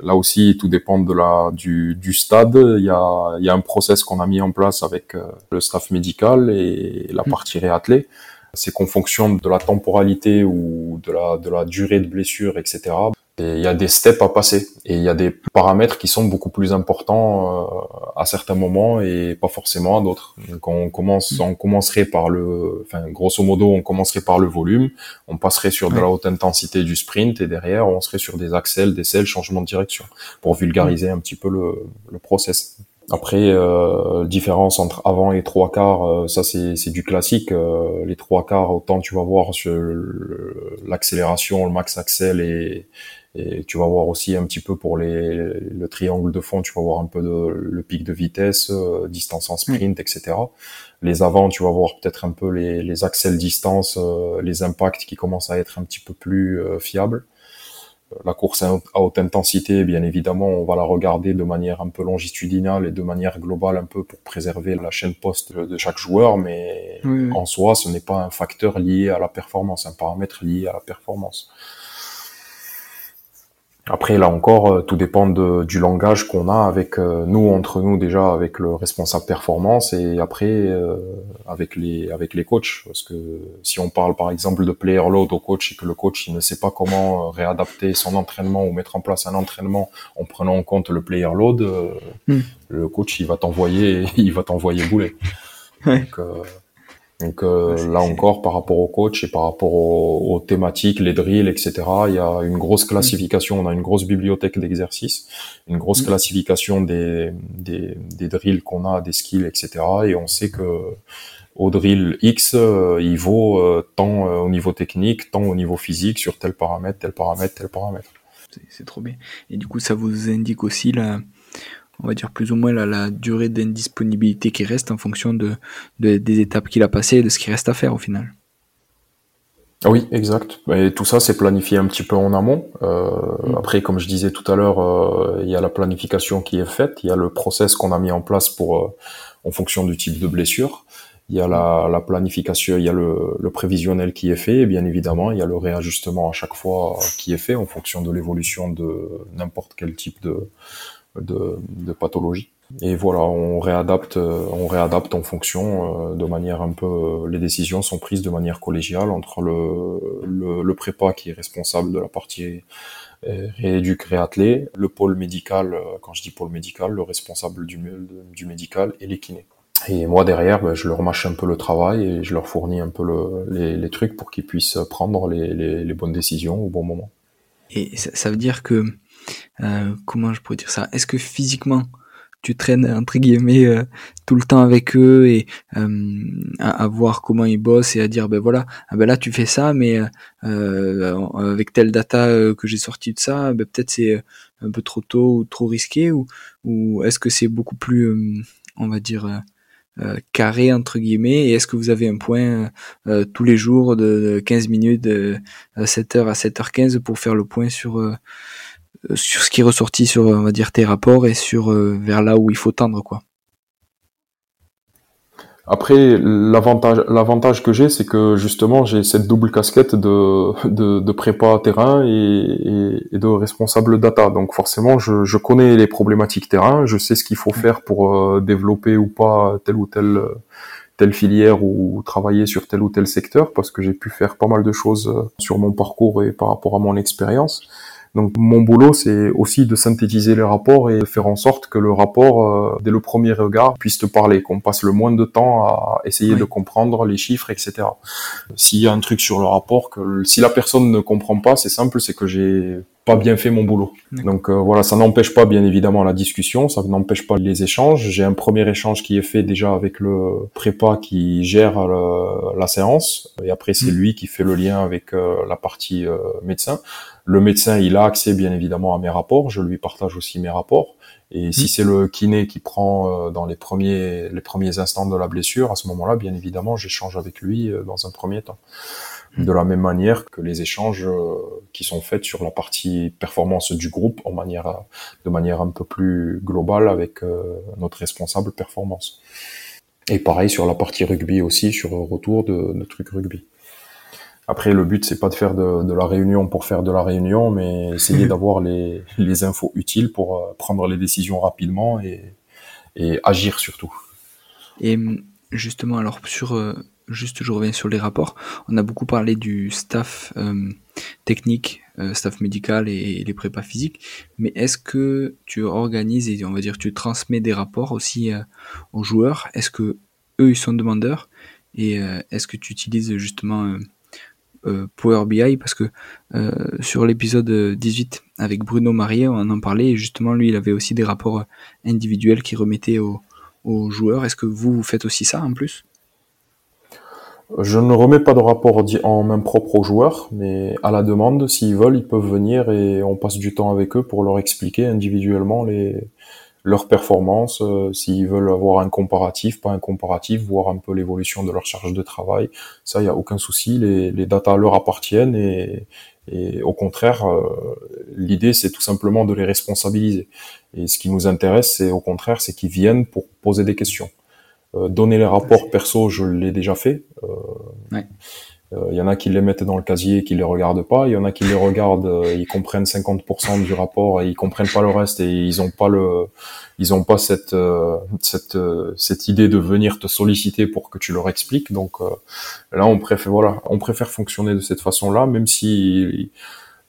là aussi, tout dépend de la du, du stade. Il y a, il y a un process qu'on a mis en place avec euh, le staff médical et la mm. partie réathlée. C'est qu'en fonction de la temporalité ou de la de la durée de blessure, etc. Il y a des steps à passer et il y a des paramètres qui sont beaucoup plus importants euh, à certains moments et pas forcément à d'autres. Donc on commence, on commencerait par le, enfin grosso modo, on commencerait par le volume, on passerait sur de la haute intensité du sprint et derrière on serait sur des axels, des selles, changement de direction pour vulgariser un petit peu le, le process. Après, euh, différence entre avant et trois quarts, euh, ça c'est du classique. Euh, les trois quarts, autant tu vas voir sur l'accélération, le max axel et, et tu vas voir aussi un petit peu pour les, le triangle de fond, tu vas voir un peu de, le pic de vitesse, euh, distance en sprint, etc. Les avant, tu vas voir peut-être un peu les, les axels distance, les impacts qui commencent à être un petit peu plus fiables la course à haute intensité, bien évidemment, on va la regarder de manière un peu longitudinale et de manière globale un peu pour préserver la chaîne poste de chaque joueur, mais en soi, ce n'est pas un facteur lié à la performance, un paramètre lié à la performance. Après, là encore, euh, tout dépend de, du langage qu'on a avec euh, nous entre nous déjà avec le responsable performance et après euh, avec les avec les coachs. Parce que si on parle par exemple de player load au coach et que le coach il ne sait pas comment réadapter son entraînement ou mettre en place un entraînement en prenant en compte le player load, hmm. le coach il va t'envoyer il va t'envoyer bouler. Donc, donc euh, là encore, par rapport au coach et par rapport aux, thématiques, les drills, etc., il y a une grosse classification. On a une grosse bibliothèque d'exercices, une grosse mm. classification des, des, des drills qu'on a, des skills, etc. Et on sait que au drill X, euh, il vaut euh, tant au niveau technique, tant au niveau physique, sur tel paramètre, tel paramètre, tel paramètre. C'est trop bien. Et du coup, ça vous indique aussi la on va dire plus ou moins la, la durée d'indisponibilité qui reste en fonction de, des étapes qu'il a passées et de ce qui reste à faire au final. Ah oui, exact. Et tout ça, c'est planifié un petit peu en amont. Euh, mm. Après, comme je disais tout à l'heure, euh, il y a la planification qui est faite, il y a le process qu'on a mis en place pour, euh, en fonction du type de blessure. Il y a la, la planification, il y a le, le, prévisionnel qui est fait, et bien évidemment, il y a le réajustement à chaque fois qui est fait en fonction de l'évolution de n'importe quel type de, de, pathologie. Et voilà, on réadapte, on réadapte en fonction euh, de manière un peu. Euh, les décisions sont prises de manière collégiale entre le, le, prépa qui est responsable de la partie euh, rééduc réathlé, le pôle médical, quand je dis pôle médical, le responsable du, du médical et les kinés. Et moi derrière, ben, je leur mâche un peu le travail et je leur fournis un peu le, les, trucs pour qu'ils puissent prendre les, les, bonnes décisions au bon moment. Et ça veut dire que euh, comment je pourrais dire ça? Est-ce que physiquement tu traînes entre guillemets euh, tout le temps avec eux et euh, à, voir comment ils bossent et à dire ben voilà ah ben là tu fais ça mais avec telle data que j'ai sorti de ça ben peut-être c'est un peu trop tôt ou trop risqué ou, ou est-ce que c'est beaucoup plus on va dire carré entre guillemets et est-ce que vous avez un point tous les jours de, 15 minutes de 7h à 7h15 pour faire le point sur sur ce qui est ressorti sur on va dire tes rapports et sur euh, vers là où il faut tendre quoi. Après, l'avantage, l'avantage que j'ai, c'est que justement, j'ai cette double casquette de, de, prépa terrain et, de responsable data. Donc forcément, je, je, connais les problématiques terrain, je sais ce qu'il faut faire pour euh, développer ou pas telle ou telle, telle filière ou travailler sur tel ou tel secteur, parce que j'ai pu faire pas mal de choses sur mon parcours et par rapport à mon expérience. Donc mon boulot, c'est aussi de synthétiser les rapports et de faire en sorte que le rapport, euh, dès le premier regard, puisse te parler, qu'on passe le moins de temps à essayer de comprendre les chiffres, etc. S'il y a un truc sur le rapport, que si la personne ne comprend pas, c'est simple, c'est que j'ai pas bien fait mon boulot. Donc euh, voilà, ça n'empêche pas bien évidemment la discussion, ça n'empêche pas les échanges. J'ai un premier échange qui est fait déjà avec le prépa qui gère la séance, et après c'est mm. lui qui fait le lien avec euh, la partie médecin. Le médecin, il a accès bien évidemment à mes rapports, je lui partage aussi mes rapports. Et si mmh. c'est le kiné qui prend euh, dans les premiers, les premiers instants de la blessure, à ce moment-là, bien évidemment, j'échange avec lui euh, dans un premier temps. Mmh. De la même manière que les échanges euh, qui sont faits sur la partie performance du groupe en manière, de manière un peu plus globale avec notre responsable performance. Et pareil sur la partie rugby aussi, sur le retour de, de trucs rugby. Après, le but, c'est pas de faire de, la réunion pour faire de la réunion, mais essayer d'avoir les, les, infos utiles pour euh, prendre les décisions rapidement et, et agir surtout. Et justement, alors sur euh, juste, je reviens sur les rapports. On a beaucoup parlé du staff euh, technique, staff médical et, les prépas physiques. Mais est-ce que tu organises et on va dire tu transmets des rapports aussi aux joueurs? Est-ce que eux ils sont demandeurs? Et est-ce que tu utilises justement Power BI parce que sur l'épisode 18 avec Bruno Marier, on en parlait et justement lui il avait aussi des rapports individuels qui remettaient aux, aux joueurs. Est-ce que vous, vous faites aussi ça en plus? Je ne remets pas de rapport en main propre aux joueurs, mais à la demande, s'ils veulent, ils peuvent venir et on passe du temps avec eux pour leur expliquer individuellement les, leurs performances, euh, s'ils veulent avoir un comparatif, pas un comparatif, voir un peu l'évolution de leur charge de travail. Ça, il n'y a aucun souci, les, les datas leur appartiennent et, et au contraire, euh, l'idée, c'est tout simplement de les responsabiliser. Et ce qui nous intéresse, c'est au contraire, c'est qu'ils viennent pour poser des questions. Euh, donner les rapports perso, je l'ai déjà fait. Il euh, euh, y en a qui les mettent dans le casier et qui les regardent pas. Il y en a qui les regardent, ils comprennent 50% du rapport et ils comprennent pas le reste et ils ont pas le, ils ont pas cette cette cette idée de venir te solliciter pour que tu leur expliques. Donc là, on préfère voilà, on préfère fonctionner de cette façon-là, même si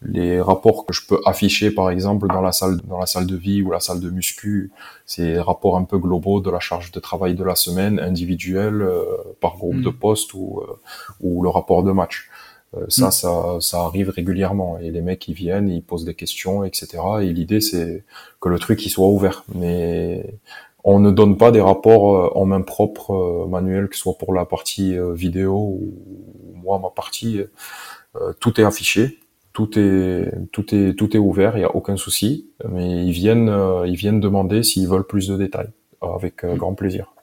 les rapports que je peux afficher par exemple dans la salle dans la salle de vie ou la salle de muscu c'est rapports un peu globaux de la charge de travail de la semaine individuelle euh, par groupe de mm. poste ou euh, ou le rapport de match euh, ça, mm. ça ça arrive régulièrement et les mecs ils viennent ils posent des questions etc et l'idée c'est que le truc il soit ouvert mais on ne donne pas des rapports en main propre manuel que ce soit pour la partie vidéo ou moi ma partie tout est affiché tout est tout est tout est ouvert, il y a aucun souci, mais ils viennent euh, ils viennent demander s'ils veulent plus de détails avec euh, grand plaisir.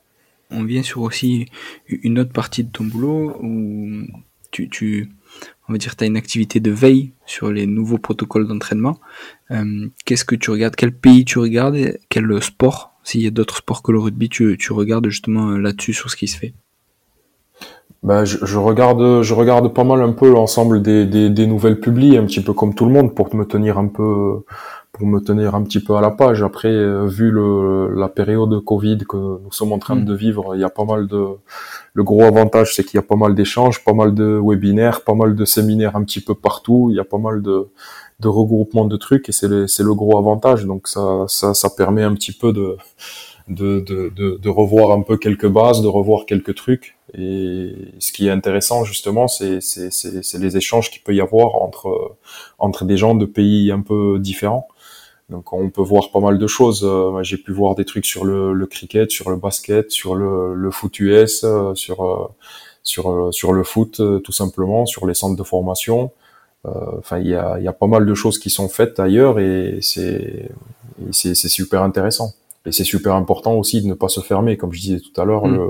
On vient sur aussi une autre partie de ton boulot où tu, on va dire tu as une activité de veille sur les nouveaux protocoles d'entraînement. Euh, qu'est-ce que tu regardes? Quel pays tu regardes? Quel sport? S'il y a d'autres sports que le rugby, tu, tu regardes justement là-dessus sur ce qui se fait ben, je, je, regarde, je regarde pas mal un peu l'ensemble des, des, des, nouvelles publiées, un petit peu comme tout le monde, pour me tenir un peu, pour me tenir un petit peu à la page. Après, euh, vu le, la période de Covid que nous sommes en train mm. de vivre, il y a pas mal de, le gros avantage, c'est qu'il y a pas mal d'échanges, pas mal de webinaires, pas mal de séminaires un petit peu partout. Il y a pas mal de, de regroupements de trucs et c'est le, le gros avantage. Donc ça, ça, ça permet un petit peu de de, de, de, revoir un peu quelques bases, de revoir quelques trucs. Et ce qui est intéressant justement, c'est, les échanges qu'il peut y avoir entre, entre des gens de pays un peu différents. Donc on peut voir pas mal de choses. Euh, j'ai pu voir des trucs sur le, le, cricket, sur le basket, sur le, le foot US, euh, sur, euh, sur, sur le foot tout simplement, sur les centres de formation. Enfin, il y a, y a pas mal de choses qui sont faites ailleurs et c'est, super intéressant. Et c'est super important aussi de ne pas se fermer, comme je disais tout à l'heure. Mm. Le...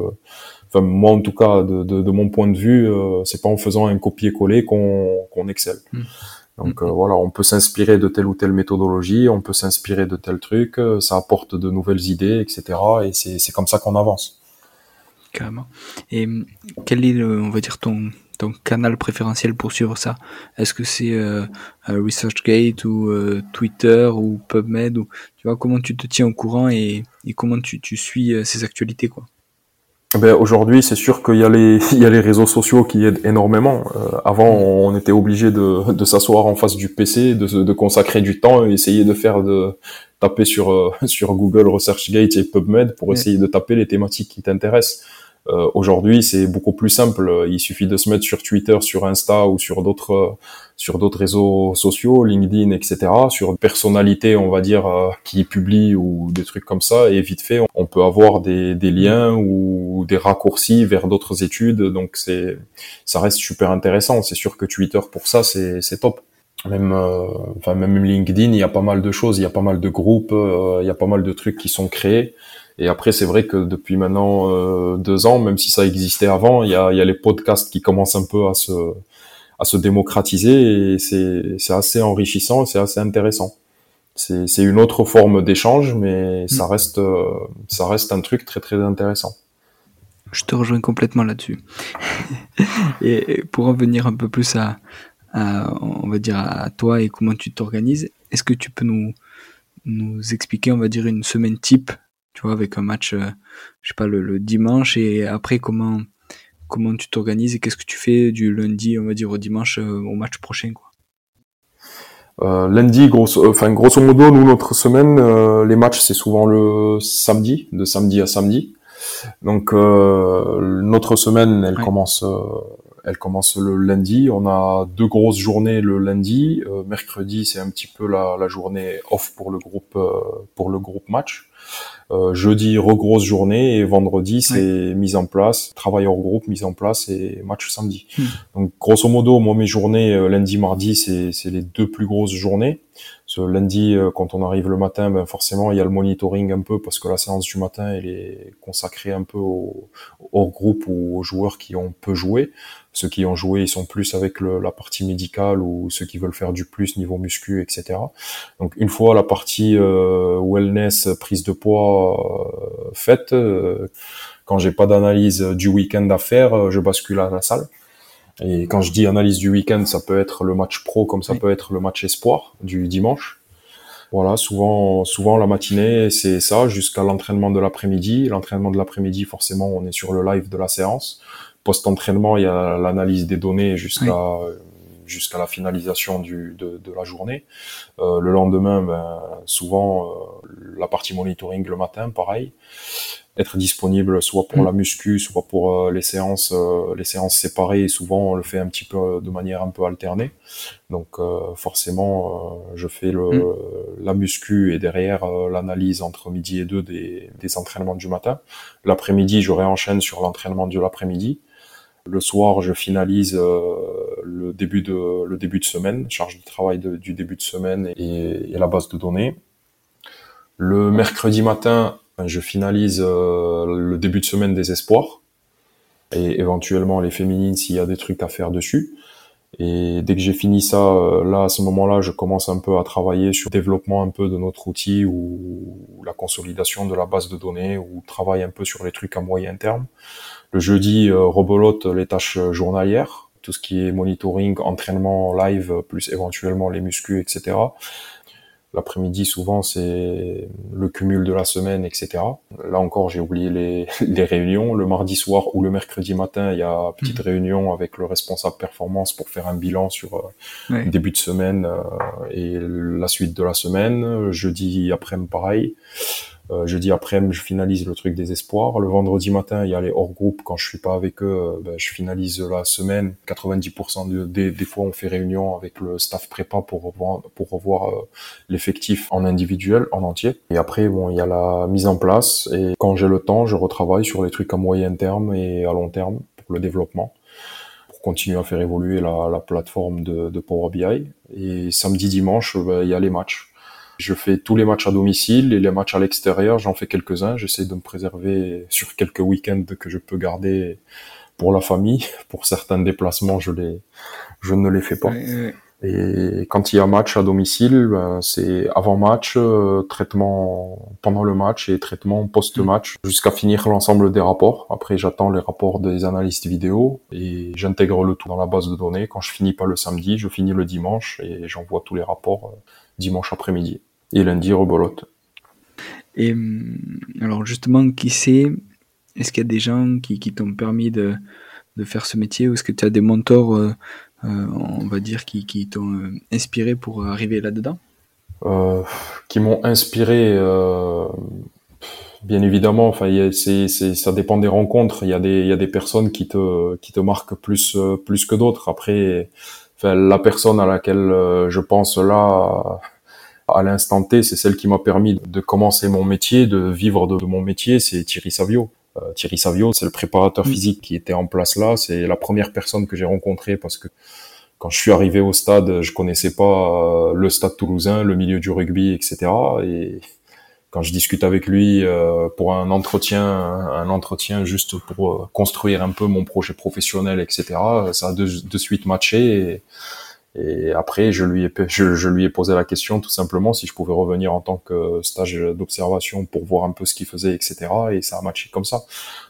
Enfin, moi, en tout cas, de, de, de mon point de vue, euh, c'est pas en faisant un copier-coller qu'on qu'on excelle. Mm. Donc mm. euh, voilà, on peut s'inspirer de telle ou telle méthodologie, on peut s'inspirer de tel truc, euh, ça apporte de nouvelles idées, etc. Et c'est comme ça qu'on avance. Carrément. Et quel est, on va dire, ton, ton canal préférentiel pour suivre ça? Est-ce que c'est euh, ResearchGate ou euh, Twitter ou PubMed ou tu vois comment tu te tiens au courant et, comment tu, suis euh, ces actualités quoi? Ben, aujourd'hui, c'est sûr qu'il y a les il y a les réseaux sociaux qui aident énormément. avant, on était obligé de, s'asseoir en face du PC, de, de consacrer du temps et essayer de faire de taper sur sur Google ResearchGate et PubMed pour essayer de taper les thématiques qui t'intéressent. Euh, Aujourd'hui, c'est beaucoup plus simple. Il suffit de se mettre sur Twitter, sur Insta ou sur d'autres sur d'autres réseaux sociaux, LinkedIn, etc. Sur une personnalité, on va dire, euh, qui publie ou des trucs comme ça, et vite fait, on peut avoir des, des liens ou des raccourcis vers d'autres études. Donc c'est ça reste super intéressant. C'est sûr que Twitter pour ça, c'est top même euh, enfin même LinkedIn il y a pas mal de choses il y a pas mal de groupes euh, il y a pas mal de trucs qui sont créés et après, c'est vrai que depuis maintenant euh, deux ans, même si ça existait avant, il y a, y a, les podcasts qui commencent un peu à se, à se démocratiser et c'est assez enrichissant, c'est assez intéressant. C'est une autre forme d'échange, mais ça mm. reste, euh, ça reste un truc très très intéressant. Je te rejoins complètement là-dessus. et pour revenir un peu plus à, à, on va dire à toi et comment tu t'organises, est-ce que tu peux nous, nous expliquer, on va dire, une semaine type tu vois, avec un match, euh, je sais pas, le, dimanche, et après, comment, comment tu t'organises et qu'est-ce que tu fais du lundi, on va dire, au dimanche, euh, au match prochain, quoi? Euh, lundi, grosso, enfin, grosso modo, nous, notre semaine, les matchs, c'est souvent le samedi, de samedi à samedi. Donc, notre semaine, elle commence, Elle commence le lundi. On a deux grosses journées le lundi. mercredi, c'est un petit peu la, la, journée off pour le groupe pour le groupe match. Euh, jeudi, regrosse journée et vendredi, c'est mise en place, travail hors groupe, mise en place et match samedi. Hmm. Donc, grosso modo, moi, mes journées, euh, lundi, mardi, c'est les deux plus grosses journées. Ce lundi, euh, quand on arrive le matin, ben forcément, il y a le monitoring un peu parce que la séance du matin, elle est consacrée un peu au, hors groupe ou aux joueurs qui ont peu joué. Ceux qui ont joué, ils sont plus avec le, la partie médicale ou ceux qui veulent faire du plus niveau muscu, etc. Donc une fois la partie euh, wellness, prise de poids euh, faite, euh, quand j'ai pas d'analyse du week-end à faire, je bascule à la salle. Et quand je dis analyse du week-end, ça peut être le match pro comme ça peut être le match espoir du dimanche. Voilà, souvent, souvent la matinée, c'est ça, jusqu'à l'entraînement de l'après-midi. L'entraînement de l'après-midi, forcément, on est sur le live de la séance post-entraînement, il y a l'analyse des données jusqu'à jusqu'à la finalisation du, de, de la journée. Euh, le lendemain, ben, souvent, euh, la partie monitoring le matin, pareil. Être disponible soit pour mm. la muscu, soit pour euh, les séances, euh, les séances séparées. Et souvent, on le fait un petit peu de manière un peu alternée. Donc, forcément, je fais le, mm. la muscu et derrière l'analyse entre midi et deux des, des entraînements du matin. L'après-midi, je réenchaîne sur l'entraînement de l'après-midi. Le soir, je finalise euh, le début de le début de semaine, charge de travail du début de semaine et, la base de données. Le mercredi matin, je finalise euh, le début de semaine des espoirs et éventuellement les féminines s'il y a des trucs à faire dessus. Et dès que j'ai fini ça, euh, là à ce moment-là, je commence un peu à travailler sur le développement un peu de notre outil ou la consolidation de la base de données ou travaille un peu sur les trucs à moyen terme. Le jeudi, euh, rebolote les tâches journalières, tout ce qui est monitoring, entraînement live, plus éventuellement les muscles, etc. L'après-midi, souvent, c'est le cumul de la semaine, etc. Là encore, j'ai oublié les, les, réunions. Le mardi soir ou le mercredi matin, il y a une petite mmh. réunion avec le responsable performance pour faire un bilan sur euh, début de semaine euh, et la suite de la semaine. Jeudi après-midi, pareil. Euh, jeudi après, je finalise le truc des espoirs. Le vendredi matin, il y a les hors groupe. Quand je suis pas avec eux, euh, ben, je finalise la semaine. 90% de, des, des, fois, on fait réunion avec le staff prépa pour revoir, pour revoir euh, l'effectif en individuel, en entier. Et après, bon, il y a la mise en place. Et quand j'ai le temps, je retravaille sur les trucs à moyen terme et à long terme pour le développement pour continuer à faire évoluer la, la plateforme de, de Power BI. Et samedi, dimanche, ben, il y a les matchs. Je fais tous les matchs à domicile et les matchs à l'extérieur, j'en fais quelques-uns. J'essaie de me préserver sur quelques week-ends que je peux garder pour la famille. Pour certains déplacements, je les, je ne les fais pas. Et quand il y a match à domicile, ben, c'est avant match, euh, traitement pendant le match et traitement post-match mm. jusqu'à finir l'ensemble des rapports. Après, j'attends les rapports des analystes vidéo et j'intègre le tout dans la base de données. Quand je finis pas le samedi, je finis le dimanche et j'envoie tous les rapports euh, dimanche après-midi. Et lundi, rebolote. Et hum, alors justement, qui sait, est-ce qu'il y a des gens qui, qui t'ont permis de, de, faire ce métier? Ou est-ce que tu as des mentors, euh, euh, on va dire, qui, qui t'ont euh, inspiré pour arriver là-dedans? Qui m'ont inspiré, bien évidemment, enfin, c'est, ça dépend des rencontres. Il y a des, il y a des personnes qui te, qui te marquent plus, plus que d'autres. Après, enfin, la personne à laquelle je pense là, à l'instant T, c'est celle qui m'a permis de commencer mon métier, de vivre de, mon métier, c'est Thierry Savio. Euh, Thierry Savio, c'est le préparateur mm. physique qui était en place là. C'est la première personne que j'ai rencontrée parce que quand je suis arrivé au stade, je connaissais pas euh, le stade toulousain, le milieu du rugby, etc. Et quand je discute avec lui euh, pour un entretien, un entretien juste pour construire un peu mon projet professionnel, etc. Ça a de, de suite matché. Et, et après, je lui ai, je, lui ai posé la question tout simplement si je pouvais revenir en tant que stage d'observation pour voir un peu ce qu'il faisait, etc. Et ça a matché comme ça.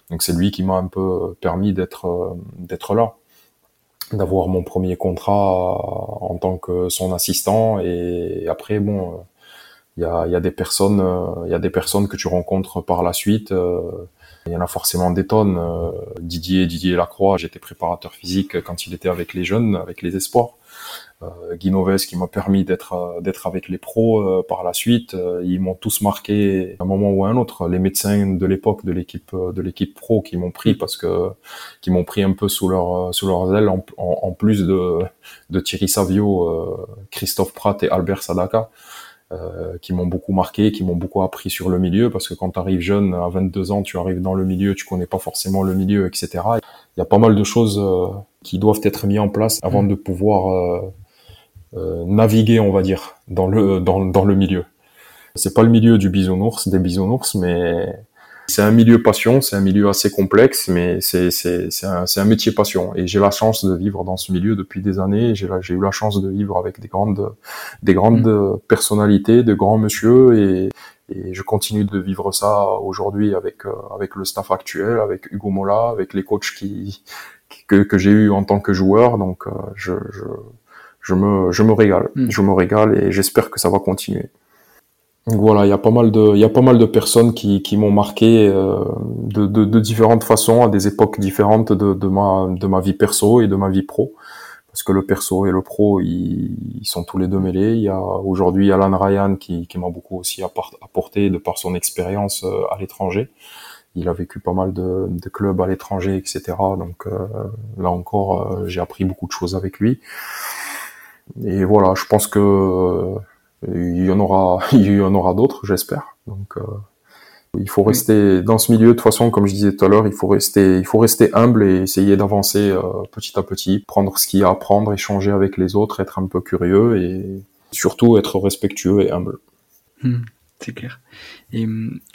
Donc c'est lui qui m'a un peu permis d'être d'être là, d'avoir mon premier contrat en tant que son assistant. Et après, bon, il y a, y a des personnes, il y a des personnes que tu rencontres par la suite. Il y en a forcément des tonnes. Euh, Didier, Didier Lacroix, j'étais préparateur physique quand il était avec les jeunes, avec les espoirs. Euh, Guy qui m'a permis d'être euh, d'être avec les pros euh, par la suite. ils m'ont tous marqué à un moment ou à un autre. Les médecins de l'époque de l'équipe de l'équipe pro qui m'ont pris parce que qui m'ont pris un peu sous leur sous leurs ailes en, en, plus de de Thierry Savio, Christophe Pratt et Albert Sadaka. Euh, qui m'ont beaucoup marqué, qui m'ont beaucoup appris sur le milieu, parce que quand tu arrives jeune, à 22 ans, tu arrives dans le milieu, tu connais pas forcément le milieu, etc. Il y a pas mal de choses qui doivent être mises en place avant mm. de pouvoir euh, naviguer, on va dire, dans le dans, dans le milieu. C'est pas le milieu du bisounours, des bisounours, mais c'est un milieu passion, c'est un milieu assez complexe, mais c'est c'est c'est un, un métier passion. Et j'ai la chance de vivre dans ce milieu depuis des années. J'ai j'ai eu la chance de vivre avec des grandes des grandes mm. personnalités, de grands monsieur, et et je continue de vivre ça aujourd'hui avec euh, avec le staff actuel, avec Hugo Mola, avec les coachs qui, que que j'ai eu en tant que joueur. Donc euh, je, je je me, je me régale. Hmm. Je me régale et j'espère que ça va continuer. Donc voilà, il y a pas mal de, il y a pas mal de personnes qui, qui m'ont marqué euh, de, de, de, différentes façons à des époques différentes de, de, ma, de ma vie perso et de ma vie pro. Parce que le perso et le pro, ils, ils sont tous les deux mêlés. Il y a aujourd'hui Alan Ryan qui, qui m'a beaucoup aussi apporté de par son expérience euh, à l'étranger. Il a vécu pas mal de, de clubs à l'étranger, etc. Donc euh, là encore, j'ai appris beaucoup de choses avec lui. Et voilà, je pense que euh, il y en aura, il y en aura d'autres, j'espère. Donc, euh, il faut rester dans ce milieu. De toute façon, comme je disais tout à l'heure, il faut rester, il faut rester humble et essayer d'avancer euh, petit à petit, prendre ce qu'il y a à prendre, échanger avec les autres, être un peu curieux et surtout être respectueux et humble. Hmm, c'est clair. Et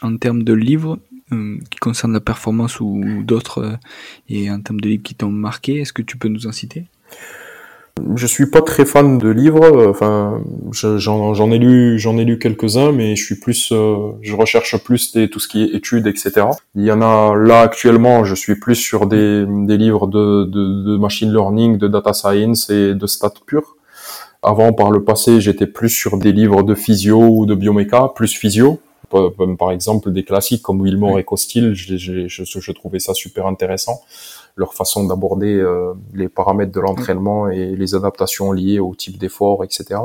en termes de livres qui concernent la performance ou d'autres, et en termes de livres qui t'ont marqué, est-ce que tu peux nous en citer? Je suis pas très fan de livres. Enfin, j'en ai lu, j'en ai lu quelques-uns, mais je suis plus, euh, je recherche plus des, tout ce qui est études, etc. Il y en a là actuellement. Je suis plus sur des, des livres de, de, de machine learning, de data science et de stats pures. Avant, par le passé, j'étais plus sur des livres de physio ou de bioméca, plus physio. Par exemple, des classiques comme Wilmore et Costil, je, je, je, je trouvais ça super intéressant leur façon d'aborder euh, les paramètres de l'entraînement et les adaptations liées au type d'effort, etc.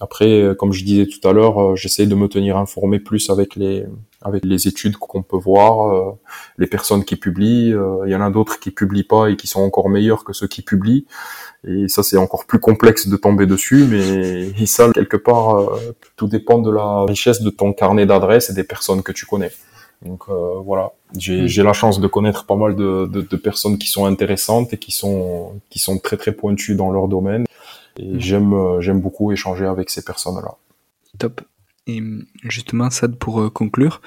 Après, euh, comme je disais tout à l'heure, euh, j'essaie de me tenir informé plus avec les avec les études qu'on peut voir, les personnes qui publient. Il y en a d'autres qui publient pas et qui sont encore meilleurs que ceux qui publient. Et ça, c'est encore plus complexe de tomber dessus, mais ça, quelque part, tout dépend de la richesse de ton carnet d'adresses et des personnes que tu connais. Donc euh, voilà, hmm. j'ai la chance de connaître pas mal de, de, de, personnes qui sont intéressantes et qui sont qui sont très très pointues dans leur domaine. Et hmm. j'aime euh, j'aime beaucoup échanger avec ces personnes-là. Top. Et justement, ça pour euh, conclure,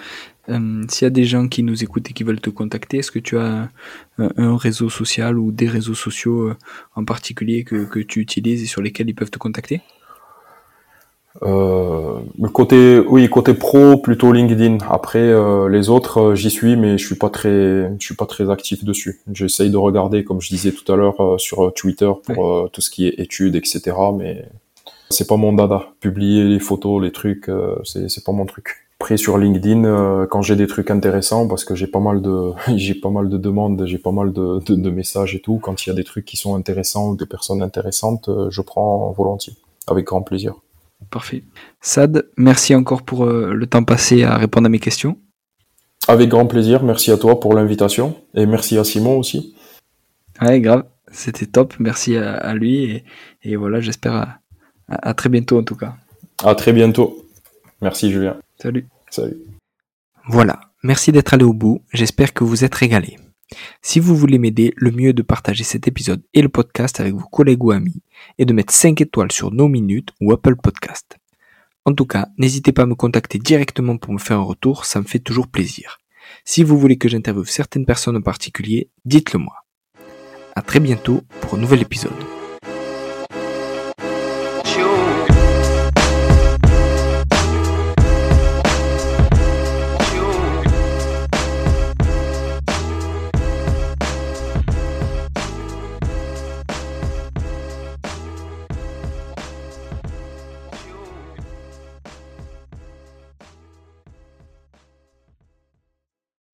s'il y a des gens qui nous écoutent et qui veulent te contacter, est-ce que tu as un, réseau social ou des réseaux sociaux en particulier que, que tu utilises et sur lesquels ils peuvent te contacter? Euh, côté, oui, côté pro, plutôt LinkedIn. Après, euh, les autres, euh, j'y suis, mais je suis pas très, je suis pas très actif dessus. J'essaye de regarder, comme je disais tout à l'heure, euh, sur Twitter pour tout ce qui est études, etc. Mais c'est pas mon dada. Publier les photos, les trucs, c'est, c'est pas mon truc. Après, sur LinkedIn, quand j'ai des trucs intéressants, parce que j'ai pas mal de, j'ai pas mal de demandes, j'ai pas mal de, de, de messages et tout. Quand il y a des trucs qui sont intéressants ou des personnes intéressantes, je prends volontiers, avec grand plaisir. Parfait. Sad, merci encore pour euh, le temps passé à répondre à mes questions. Avec grand plaisir, merci à toi pour l'invitation et merci à Simon aussi. Ouais, grave, c'était top, merci à, lui et, voilà, j'espère à, à, très bientôt en tout cas. À très bientôt. Merci Julien. Salut. Salut. Voilà, merci d'être allé au bout, j'espère que vous êtes régalés. Si vous voulez m'aider, le mieux est de partager cet épisode et le podcast avec vos collègues ou amis et de mettre 5 étoiles sur No Minutes ou Apple Podcast. En tout cas, n'hésitez pas à me contacter directement pour me faire un retour, ça me fait toujours plaisir. Si vous voulez que j'interviewe certaines personnes en particulier, dites-le moi. À très bientôt pour un nouvel épisode.